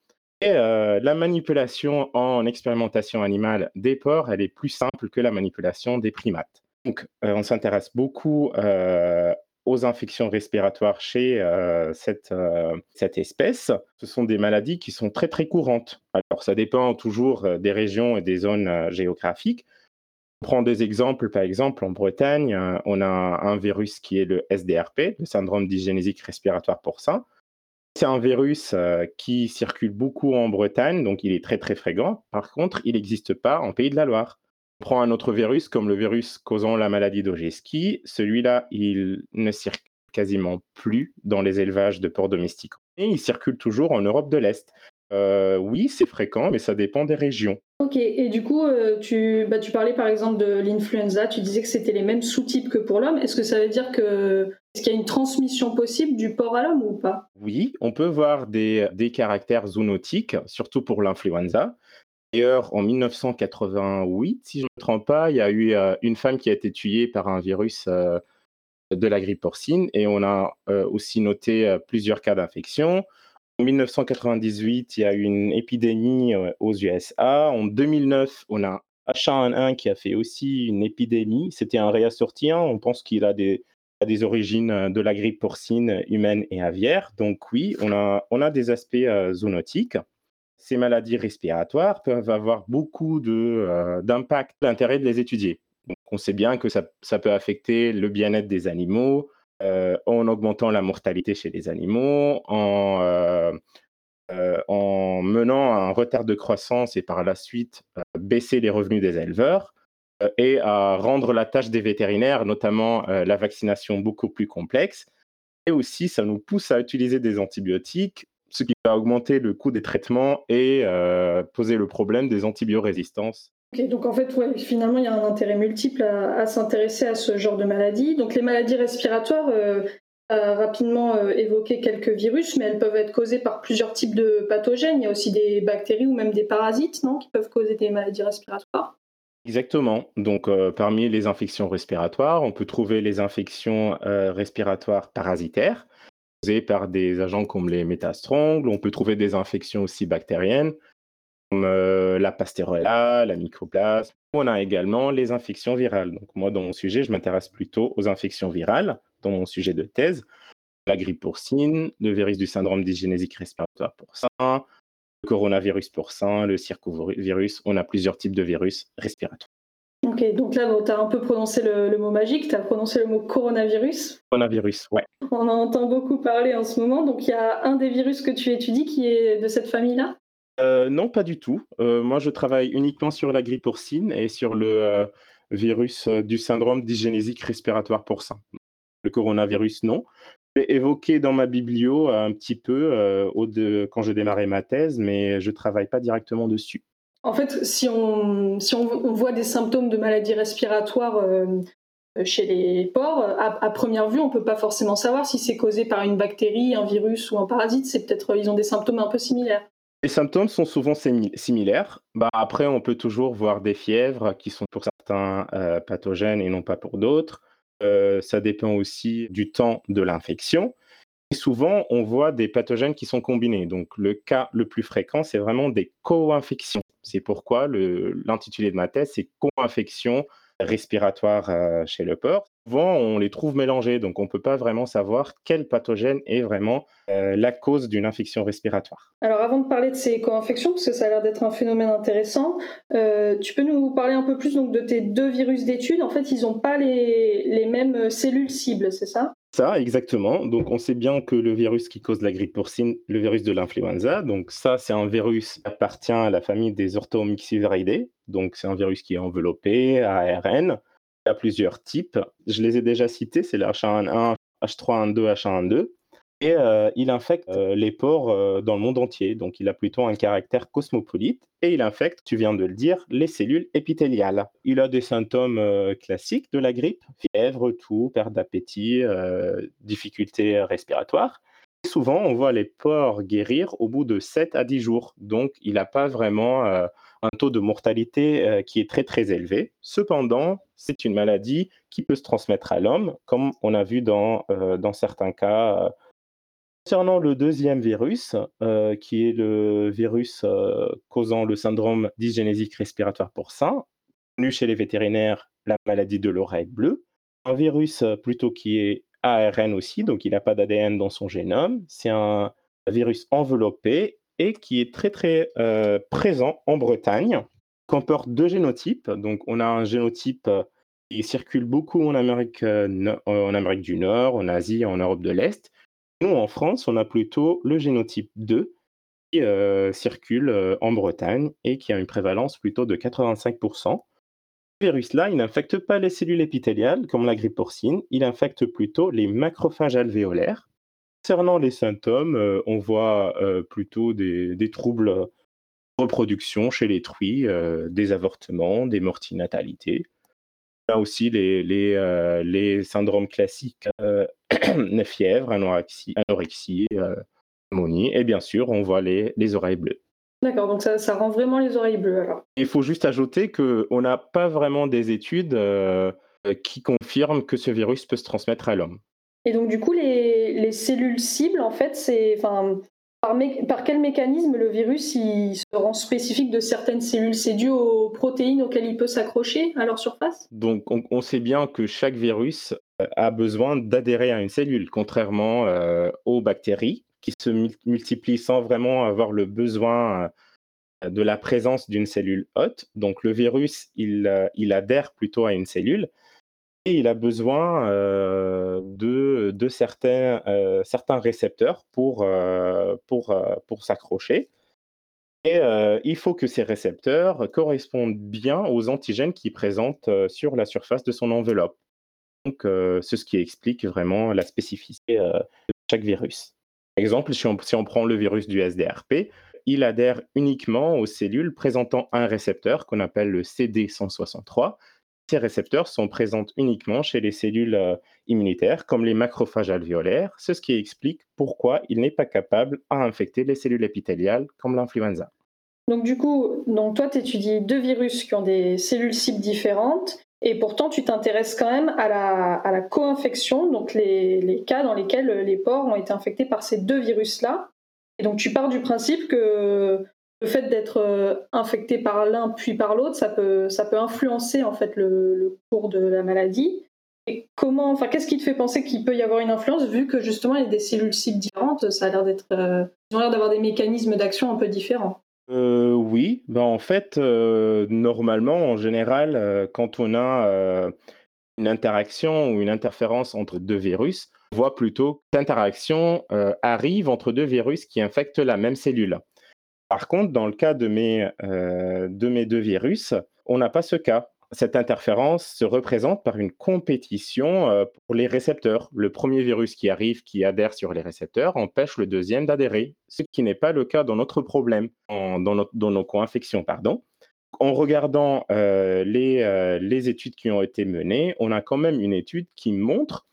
Et la manipulation en expérimentation animale des porcs, elle est plus simple que la manipulation des primates. Donc, on s'intéresse beaucoup aux infections respiratoires chez cette, espèce. Ce sont des maladies qui sont très très courantes. Alors ça dépend toujours des régions et des zones géographiques, prend des exemples, par exemple, en Bretagne, euh, on a un virus qui est le SDRP, le syndrome d'hygiénésique respiratoire porcin. C'est un virus euh, qui circule beaucoup en Bretagne, donc il est très très fréquent. Par contre, il n'existe pas en Pays de la Loire. On prend un autre virus comme le virus causant la maladie d'Ogeski. Celui-là, il ne circule quasiment plus dans les élevages de porcs domestiques. Et il circule toujours en Europe de l'Est. Euh, oui, c'est fréquent, mais ça dépend des régions. Ok, et du coup, euh, tu, bah, tu parlais par exemple de l'influenza, tu disais que c'était les mêmes sous-types que pour l'homme. Est-ce que ça veut dire que est-ce qu'il y a une transmission possible du porc à l'homme ou pas? Oui, on peut voir des, caractères zoonotiques, surtout pour l'influenza. D'ailleurs, en 1988, si je ne me trompe pas, il y a eu euh, une femme qui a été tuée par un virus de la grippe porcine et on a aussi noté plusieurs cas d'infection. En 1998, il y a eu une épidémie euh, aux USA. En 2009, on a H1N1 qui a fait aussi une épidémie. C'était un réassortien. On pense qu'il a des, origines euh, de la grippe porcine humaine et aviaire. Donc oui, on a, des aspects euh, zoonotiques. Ces maladies respiratoires peuvent avoir beaucoup d'impact, d'intérêt de les étudier. On sait bien que ça peut affecter le bien-être des animaux, euh, en augmentant la mortalité chez les animaux, en, euh, euh, en menant un retard de croissance et par la suite baisser les revenus des éleveurs et à rendre la tâche des vétérinaires, notamment la vaccination, beaucoup plus complexe. Et aussi, ça nous pousse à utiliser des antibiotiques, ce qui va augmenter le coût des traitements et poser le problème des antibiorésistances donc en fait, finalement, il y a un intérêt multiple à, s'intéresser à ce genre de maladies. Donc les maladies respiratoires, euh, a rapidement euh, évoqué quelques virus, mais elles peuvent être causées par plusieurs types de pathogènes. Il y a aussi des bactéries ou même des parasites, non, qui peuvent causer des maladies respiratoires. Exactement. Donc, euh, parmi les infections respiratoires, on peut trouver les infections euh, respiratoires parasitaires, causées par des agents comme les métastrongles. On peut trouver des infections aussi bactériennes, comme euh, la pastérola, la mycoplasme. On a également les infections virales. Donc moi, dans mon sujet, je m'intéresse plutôt aux infections virales, dans mon sujet de thèse. La grippe porcine, le virus du syndrome d'hygiénésique respiratoire porcin, le coronavirus porcin, le circovirus. On a plusieurs types de virus respiratoires. Ok, donc là, tu as un peu prononcé le, mot magique, tu as prononcé le mot coronavirus? Coronavirus, ouais. On en entend beaucoup parler en ce moment. Donc il y a un des virus que tu étudies qui est de cette famille-là? Euh, Non, pas du tout. Euh, moi, je travaille uniquement sur la grippe porcine et sur le euh, virus du syndrome d'hygiénésique respiratoire porcin. Le coronavirus, non. J'ai évoqué dans ma biblio un petit peu au de, quand j'ai démarré ma thèse, mais je ne travaille pas directement dessus. En fait, si on, voit des symptômes de maladie respiratoire euh, chez les porcs, à, première vue, on ne peut pas forcément savoir si c'est causé par une bactérie, un virus ou un parasite. C'est peut-être ils ont des symptômes un peu similaires. Les symptômes sont souvent similaires. Bah, après, on peut toujours voir des fièvres qui sont pour certains euh, pathogènes et non pas pour d'autres. Euh, ça dépend aussi du temps de l'infection souvent, on voit des pathogènes qui sont combinés. Donc, le cas le plus fréquent, c'est vraiment des co-infections. C'est pourquoi l'intitulé de ma thèse, c'est co-infection respiratoire euh, chez le porc. Souvent, on les trouve mélangés, donc on ne peut pas vraiment savoir quel pathogène est vraiment euh, la cause d'une infection respiratoire. Alors, avant de parler de ces co-infections, parce que ça a l'air d'être un phénomène intéressant, euh, tu peux nous parler un peu plus donc, de tes deux virus d'études. En fait, ils n'ont pas les, les mêmes cellules cibles, c'est ça? Ça, exactement. Donc, on sait bien que le virus qui cause la grippe porcine, le virus de l'influenza, donc ça, c'est un virus qui appartient à la famille des orthomyxiviridae. Donc, c'est un virus qui est enveloppé, ARN. Y a plusieurs types. Je les ai déjà cités, c'est le H1N1, H3N2, H1N2 et euh, il infecte euh, les porcs euh, dans le monde entier. Donc, il a plutôt un caractère cosmopolite et il infecte, tu viens de le dire, les cellules épithéliales. Il a des symptômes classiques de la grippe fièvre, toux, perte d'appétit, difficultés respiratoires. souvent, on voit les porcs guérir au bout de 7 à 10 jours. Donc, il n'a pas vraiment un taux de mortalité qui est très très élevé. Cependant, c'est une maladie qui peut se transmettre à l'homme, comme on a vu dans, dans certains cas Concernant le deuxième virus, euh, qui est le virus euh, causant le syndrome dysgénésique respiratoire porcin, connu chez les vétérinaires la maladie de l'oreille bleue, un virus euh, plutôt qui est ARN aussi, donc il n'a pas d'ADN dans son génome. C'est un virus enveloppé qui est très très présent en Bretagne, comporte deux génotypes. Donc on a un génotype qui circule beaucoup en Amérique, en Amérique du Nord, en Asie, en Europe de l'Est, nous, en France, on a plutôt le génotype 2 qui euh, circule euh, en Bretagne et qui a une prévalence plutôt de 85%. Ce virus-là, il n'infecte pas les cellules épithéliales comme la grippe porcine, il infecte plutôt les macrophages alvéolaires. Concernant les symptômes, euh, on voit plutôt des, des, troubles de reproduction chez les truies, des avortements, des mortinatalités a aussi les, les, euh, les syndromes classiques, euh, <clears throat> fièvre, anorexie, anorexie euh, et bien sûr, on voit les, les oreilles bleues. D'accord, donc ça, ça, rend vraiment les oreilles bleues alors. Il faut juste ajouter qu'on n'a pas vraiment des études euh, qui confirment que ce virus peut se transmettre à l'homme. Et donc du coup, les, les cellules cibles, en fait, c'est, enfin, par, quel mécanisme le virus il se rend spécifique de certaines cellules? C'est dû aux protéines auxquelles il peut s'accrocher à leur surface? Donc on, sait bien que chaque virus euh, a besoin d'adhérer à une cellule, contrairement euh, aux bactéries qui se multiplient sans vraiment avoir le besoin euh, de la présence d'une cellule hôte. Donc le virus, il, il adhère plutôt à une cellule il a besoin de, certains, certains, récepteurs pour, pour s'accrocher. Et il faut que ces récepteurs correspondent bien aux antigènes qu'il présente sur la surface de son enveloppe. Donc, c'est ce qui explique vraiment la spécificité de chaque virus. Par exemple, si on prend le virus du SDRP, il adhère uniquement aux cellules présentant un récepteur qu'on appelle le CD163 ces récepteurs sont présents uniquement chez les cellules euh, immunitaires, comme les macrophages alvéolaires, ce qui explique pourquoi il n'est pas capable à infecter les cellules épithéliales, comme l'influenza. Donc du coup, donc toi, tu étudies deux virus qui ont des cellules cibles différentes, et pourtant tu t'intéresses quand même à la, à la co-infection, donc les, les, cas dans lesquels les porcs ont été infectés par ces deux virus-là. Et donc tu pars du principe que le fait d'être euh, infecté par l'un puis par l'autre, ça peut, influencer en fait le, cours de la maladie. Et comment, enfin, qu'est-ce qui te fait penser qu'il peut y avoir une influence vu que justement il y a des cellules cibles différentes Ça a l'air d'être, euh, ils ont l'air d'avoir des mécanismes d'action un peu différents. Euh, Oui, ben en fait, normalement, en général, quand on a une interaction ou une interférence entre deux virus, on voit plutôt que l'interaction arrive entre deux virus qui infectent la même cellule. Par contre, dans le cas de mes, de mes deux virus, on n'a pas ce cas cette interférence se représente par une compétition euh, pour les récepteurs. Le premier virus qui arrive, qui adhère sur les récepteurs, empêche le deuxième d'adhérer, ce qui n'est pas le cas dans notre problème, dans, nos co-infections. En regardant euh, les, euh, les études qui ont été menées, on a quand même une étude qui montre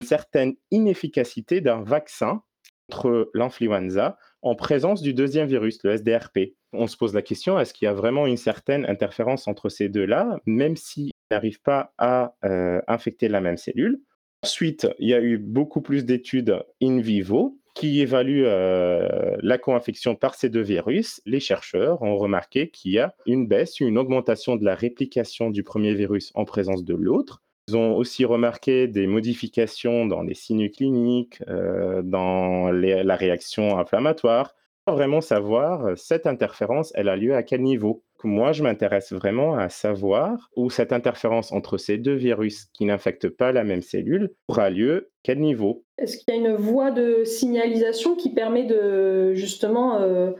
une certaine inefficacité d'un vaccin contre l'influenza en présence du deuxième virus, le SDRP. On se pose la question, est-ce qu'il y a vraiment une certaine interférence entre ces deux-là, même s'ils n'arrivent pas à euh, infecter la même cellule? Ensuite, il y a eu beaucoup plus d'études in vivo qui évaluent euh, la co-infection par ces deux virus. Les chercheurs ont remarqué qu'il y a une baisse, une augmentation de la réplication du premier virus en présence de l'autre, ils ont aussi remarqué des modifications dans les signes cliniques, euh, dans la réaction inflammatoire. Vraiment savoir euh, cette interférence, elle a lieu à quel niveau? Moi, je m'intéresse vraiment à savoir où cette interférence entre ces deux virus qui n'infectent pas la même cellule aura lieu, quel niveau. Est-ce qu'il y a une voie de signalisation qui permet de justement euh,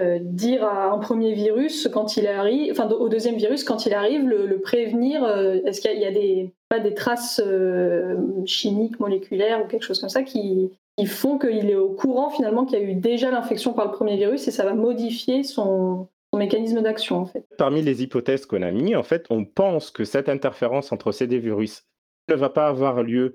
euh, dire un premier virus quand il arrive, enfin au deuxième virus quand il arrive, le, prévenir. Euh, est-ce qu'il y a, des pas des traces euh, chimiques, moléculaires ou quelque chose comme ça qui, font qu'il est au courant finalement qu'il y a eu déjà l'infection par le premier virus et ça va modifier son, mécanisme d'action en fait. Parmi les hypothèses qu'on a mis, en fait, on pense que cette interférence entre ces deux virus ne va pas avoir lieu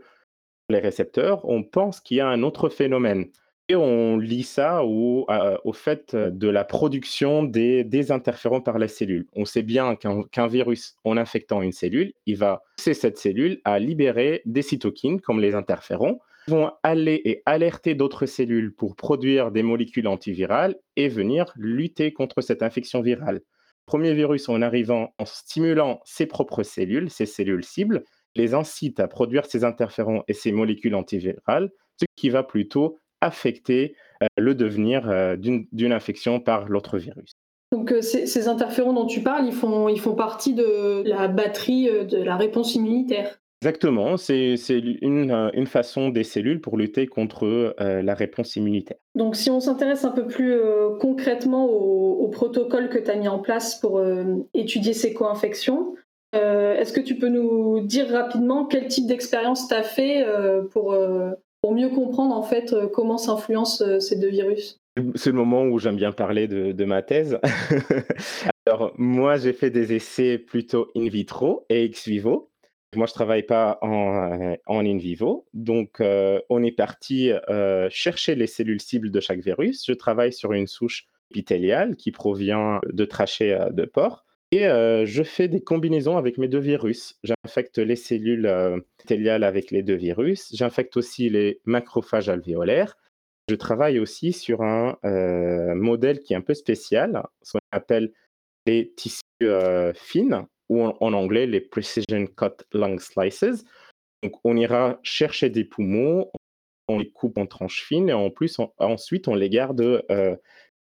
les récepteurs. On pense qu'il y a un autre phénomène on lit ça au, au fait de la production des, interférents par la cellule. On sait bien qu'un virus, en infectant une cellule, il va pousser cette cellule à libérer des cytokines, comme les interférents, qui vont aller et alerter d'autres cellules pour produire des molécules antivirales et venir lutter contre cette infection virale. Premier virus, en arrivant, en stimulant ses propres cellules, ses cellules cibles, les incite à produire ces interférents et ces molécules antivirales, ce qui va plutôt affecter euh, le devenir euh, d'une infection par l'autre virus. Donc euh, ces, interférents dont tu parles, ils font, ils font partie de la batterie de la réponse immunitaire. Exactement, c'est une, une, façon des cellules pour lutter contre la réponse immunitaire. Donc si on s'intéresse un peu plus concrètement au, protocole que tu as mis en place pour étudier ces co-infections, est-ce que tu peux nous dire rapidement quel type d'expérience tu as fait pour pour mieux comprendre en fait euh, comment s'influencent euh, ces deux virus. C'est le moment où j'aime bien parler de, ma thèse. <laughs> Alors moi j'ai fait des essais plutôt in vitro et ex vivo. Moi, je travaille pas en, euh, in vivo. Donc, on est parti chercher les cellules cibles de chaque virus. Je travaille sur une souche épithéliale qui provient de trachées de porc. Et je fais des combinaisons avec mes deux virus. J'infecte les cellules épithéliales avec les deux virus. J'infecte aussi les macrophages alvéolaires. Je travaille aussi sur un modèle qui est un peu spécial, ce qu'on appelle les tissus fines, ou en, anglais les precision cut lung slices. Donc, on ira chercher des poumons, on les coupe en tranches fines et en plus, ensuite, on les garde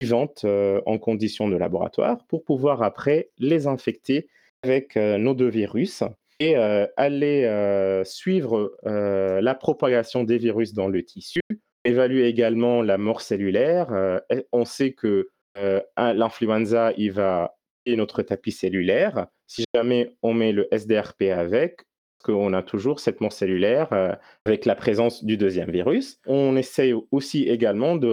vivantes euh, en conditions de laboratoire pour pouvoir après les infecter avec euh, nos deux virus et euh, aller suivre la propagation des virus dans le tissu, évaluer également la mort cellulaire. on sait que l'influenza, il va et notre tapis cellulaire. Si jamais on met le SDRP avec, qu'on a toujours cette mort cellulaire euh, avec la présence du deuxième virus. On essaye aussi également de,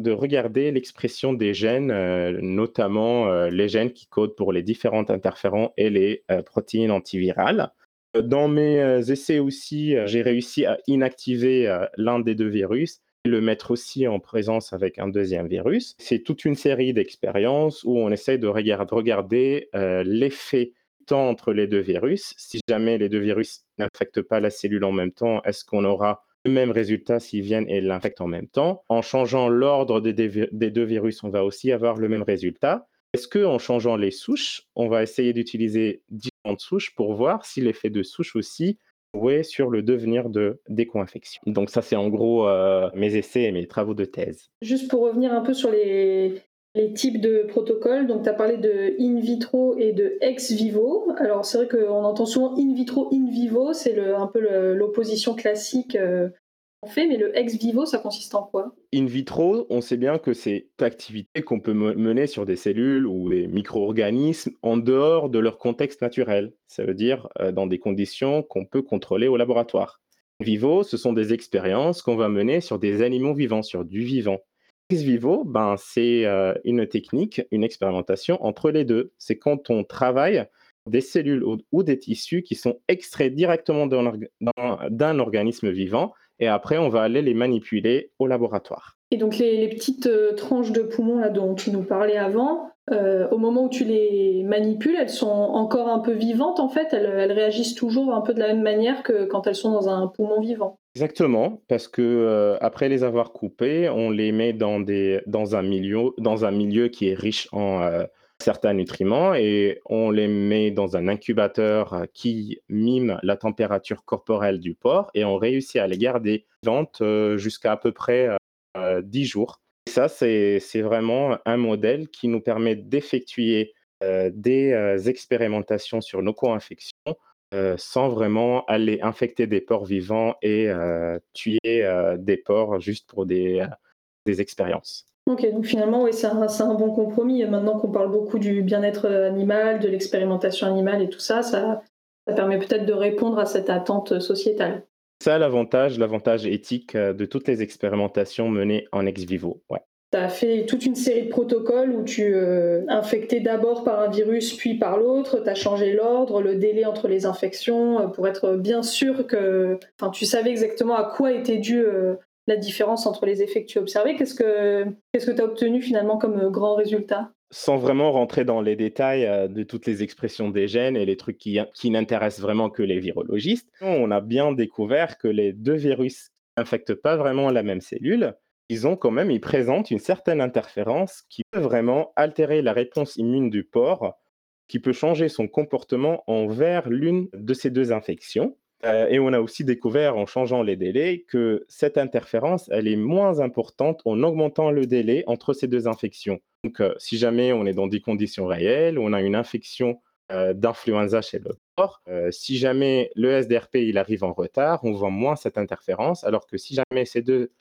de regarder l'expression des gènes, euh, notamment euh, les gènes qui codent pour les différents interférents et les protéines antivirales. Dans mes essais aussi, j'ai réussi à inactiver l'un des deux virus et le mettre aussi en présence avec un deuxième virus. C'est toute une série d'expériences où on essaye de regarder l'effet temps entre les deux virus. Si jamais les deux virus n'infectent pas la cellule en même temps, est-ce qu'on aura le même résultat s'ils viennent et l'infectent en même temps? En changeant l'ordre des, deux virus, on va aussi avoir le même résultat. Est-ce qu'en changeant les souches, on va essayer d'utiliser différentes souches pour voir si l'effet de souche aussi jouait sur le devenir de, des co-infections? Donc ça, c'est en gros euh, mes essais et mes travaux de thèse. Juste pour revenir un peu sur les, les types de protocoles. Donc, tu as parlé de in vitro et de ex vivo. Alors, c'est vrai qu'on entend souvent in vitro, in vivo, c'est un peu l'opposition classique euh, qu'on fait, mais le ex vivo, ça consiste en quoi? In vitro, on sait bien que c'est activité qu'on peut mener sur des cellules ou des micro-organismes en dehors de leur contexte naturel. Ça veut dire euh, dans des conditions qu'on peut contrôler au laboratoire. Vivo, ce sont des expériences qu'on va mener sur des animaux vivants, sur du vivant vivo, ben, c'est euh, une technique, une expérimentation entre les deux. C'est quand on travaille des cellules ou, des tissus qui sont extraits directement d'un organisme vivant et après on va aller les manipuler au laboratoire. Et donc les, petites euh, tranches de poumons dont tu nous parlais avant, euh, au moment où tu les manipules, elles sont encore un peu vivantes en fait, elles, réagissent toujours un peu de la même manière que quand elles sont dans un poumon vivant? Exactement, parce que euh, après les avoir coupées, on les met dans, un, milieu, qui est riche en certains nutriments et on les met dans un incubateur qui mime la température corporelle du porc et on réussit à les garder vivantes jusqu'à à peu près 10 jours. ça, c'est vraiment un modèle qui nous permet d'effectuer des expérimentations sur nos co-infections sans vraiment aller infecter des porcs vivants et tuer des porcs juste pour des, des expériences. Ok, donc finalement, oui, c'est un, un, bon compromis. Maintenant qu'on parle beaucoup du bien-être animal, de l'expérimentation animale et tout ça, ça, ça permet peut-être de répondre à cette attente sociétale. Ça, l'avantage, l'avantage éthique euh, de toutes les expérimentations menées en ex vivo. Ouais. Tu as fait toute une série de protocoles où tu euh, infectais d'abord par un virus puis par l'autre, tu as changé l'ordre, le délai entre les infections euh, pour être bien sûr que tu savais exactement à quoi était dû la différence entre les effets que tu observais. Qu'est-ce que tu as obtenu finalement comme grand résultat? Sans vraiment rentrer dans les détails euh, de toutes les expressions des gènes et les trucs qui, n'intéressent vraiment que les virologistes, on a bien découvert que les deux virus n'infectent pas vraiment la même cellule. Ils ont quand même, ils présentent une certaine interférence qui peut vraiment altérer la réponse immune du porc, qui peut changer son comportement envers l'une de ces deux infections. Euh, et on a aussi découvert en changeant les délais que cette interférence, elle est moins importante en augmentant le délai entre ces deux infections. Donc, euh, si jamais on est dans des conditions réelles, on a une infection euh, d'influenza chez le porc, si jamais le SDRP il arrive en retard, on voit moins cette interférence, alors que si jamais ces deux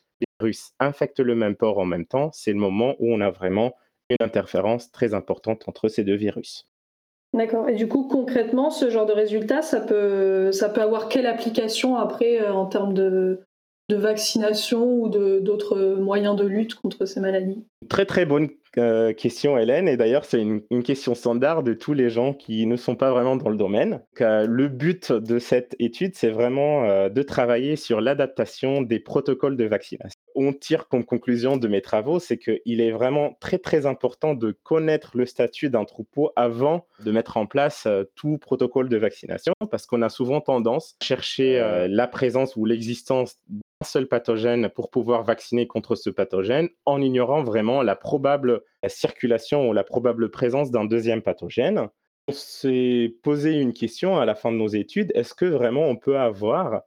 virus infectent le même porc en même temps, c'est le moment où on a vraiment une interférence très importante entre ces deux virus. D'accord. Et du coup, concrètement, ce genre de résultat, ça peut, ça peut avoir quelle application après euh, en termes de, de vaccination ou d'autres moyens de lutte contre ces maladies? Très très bonne euh, question, Hélène. Et d'ailleurs, c'est une, question standard de tous les gens qui ne sont pas vraiment dans le domaine. Euh, le but de cette étude, c'est vraiment euh, de travailler sur l'adaptation des protocoles de vaccination. On tire comme conclusion de mes travaux, c'est qu'il est vraiment très très important de connaître le statut d'un troupeau avant de mettre en place tout protocole de vaccination, parce qu'on a souvent tendance à chercher la présence ou l'existence seul pathogène pour pouvoir vacciner contre ce pathogène en ignorant vraiment la probable circulation ou la probable présence d'un deuxième pathogène. On s'est posé une question à la fin de nos études, est-ce que vraiment on peut avoir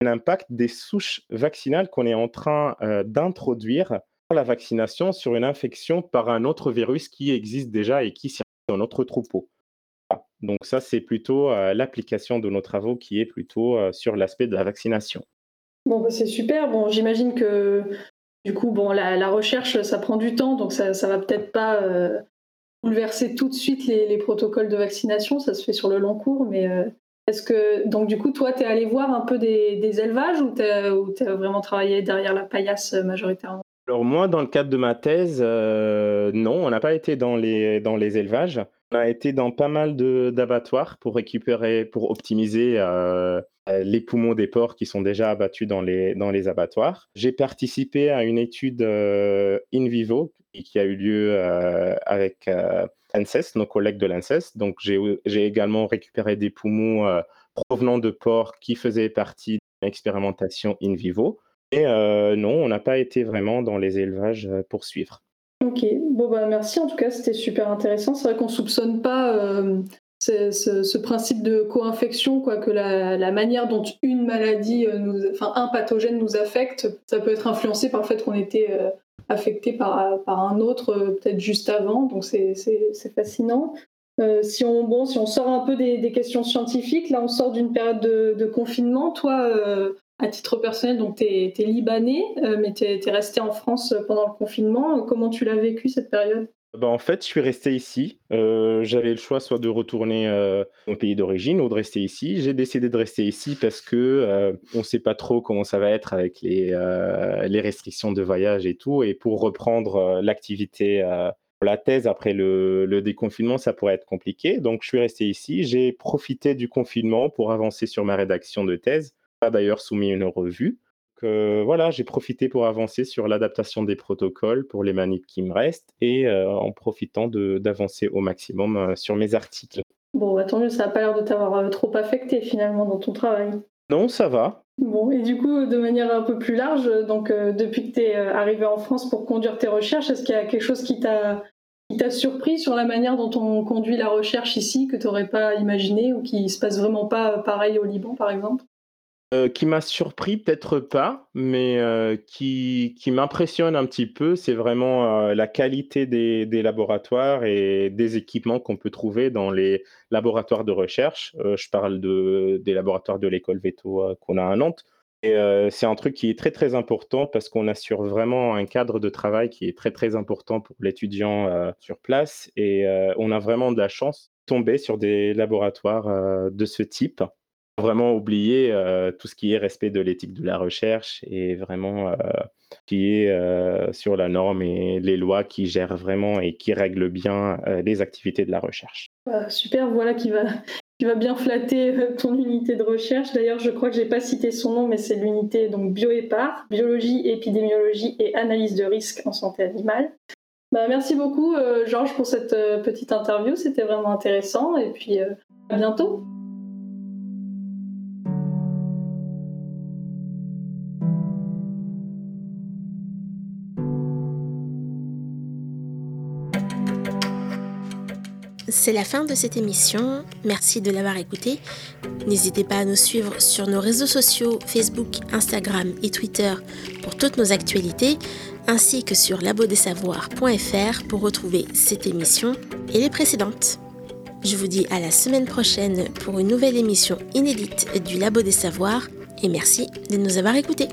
un impact des souches vaccinales qu'on est en train euh, d'introduire dans la vaccination sur une infection par un autre virus qui existe déjà et qui circule dans notre troupeau? Donc ça, c'est plutôt euh, l'application de nos travaux qui est plutôt euh, sur l'aspect de la vaccination. Bon, bah, c'est super. Bon, j'imagine que du coup, bon, la, recherche, ça prend du temps, donc ça, ça va peut-être pas euh, bouleverser tout de suite les, protocoles de vaccination. Ça se fait sur le long cours, mais euh, est-ce que donc du coup, toi, tu es allé voir un peu des, élevages ou tu as, vraiment travaillé derrière la paillasse euh, majoritairement? Alors moi, dans le cadre de ma thèse, non, on n'a pas été dans les, dans les élevages. On a été dans pas mal d'abattoirs pour récupérer, pour optimiser euh, les poumons des porcs qui sont déjà abattus dans les, dans les abattoirs. J'ai participé à une étude euh, in vivo qui a eu lieu euh, avec l'ANSES, nos collègues de l'ANSES. Donc j'ai également récupéré des poumons provenant de porcs qui faisaient partie d'une expérimentation in vivo. Et non, on n'a pas été vraiment dans les élevages pour suivre. Ok, bon bah merci en tout cas, c'était super intéressant. C'est vrai qu'on soupçonne pas ce, principe de co-infection, quoi, que la, manière dont une maladie, euh, enfin un pathogène nous affecte, ça peut être influencé par le fait qu'on était euh, affecté par, un autre peut-être juste avant. Donc c'est fascinant. si, on, bon, si on sort un peu des, questions scientifiques, là on sort d'une période de, confinement. Toi, à titre personnel, donc tu es, libanais, mais tu es, resté en France pendant le confinement. Comment tu l'as vécu cette période? Bah, en fait, je suis resté ici. Euh, j'avais le choix soit de retourner euh, au pays d'origine ou de rester ici. J'ai décidé de rester ici parce que euh, on ne sait pas trop comment ça va être avec les, les restrictions de voyage et tout. Et pour reprendre l'activité pour la thèse après le, le, déconfinement, ça pourrait être compliqué. Donc, je suis resté ici. J'ai profité du confinement pour avancer sur ma rédaction de thèse. Pas d'ailleurs soumis une revue voilà, j'ai profité pour avancer sur l'adaptation des protocoles pour les manips qui me restent et euh, en profitant d'avancer au maximum euh, sur mes articles. Bon, bah, tant mieux, ça n'a pas l'air de t'avoir euh, trop affecté finalement dans ton travail. Non, ça va. Bon, et du coup, de manière un peu plus large, donc depuis que tu es arrivé en France pour conduire tes recherches, est-ce qu'il y a quelque chose qui t'a surpris sur la manière dont on conduit la recherche ici que tu n'aurais pas imaginé ou qui se passe vraiment pas pareil au Liban, par exemple? Euh, qui m'a surpris, peut-être pas, mais euh, qui, qui m'impressionne un petit peu, c'est vraiment euh, la qualité des, des, laboratoires et des équipements qu'on peut trouver dans les laboratoires de recherche. je parle de, des laboratoires de l'école Veto qu'on a à Nantes. Et c'est un truc qui est très très important parce qu'on assure vraiment un cadre de travail qui est très très important pour l'étudiant sur place. Et on a vraiment de la chance de tomber sur des laboratoires de ce type vraiment oublier euh, tout ce qui est respect de l'éthique de la recherche et vraiment euh, qui est euh, sur la norme et les lois qui gèrent vraiment et qui règlent bien les activités de la recherche. Bah, super, voilà qui va, qui va bien flatter ton unité de recherche. D'ailleurs, je crois que je n'ai pas cité son nom, mais c'est l'unité donc BioEPAR, biologie, épidémiologie et analyse de risque en santé animale. Bah, merci beaucoup, Georges, pour cette petite interview. C'était vraiment intéressant. Et puis, à bientôt. C'est la fin de cette émission. Merci de l'avoir écoutée. N'hésitez pas à nous suivre sur nos réseaux sociaux Facebook, Instagram et Twitter pour toutes nos actualités, ainsi que sur labodesavoirs.fr pour retrouver cette émission et les précédentes. Je vous dis à la semaine prochaine pour une nouvelle émission inédite du Labo des Savoirs et merci de nous avoir écoutés.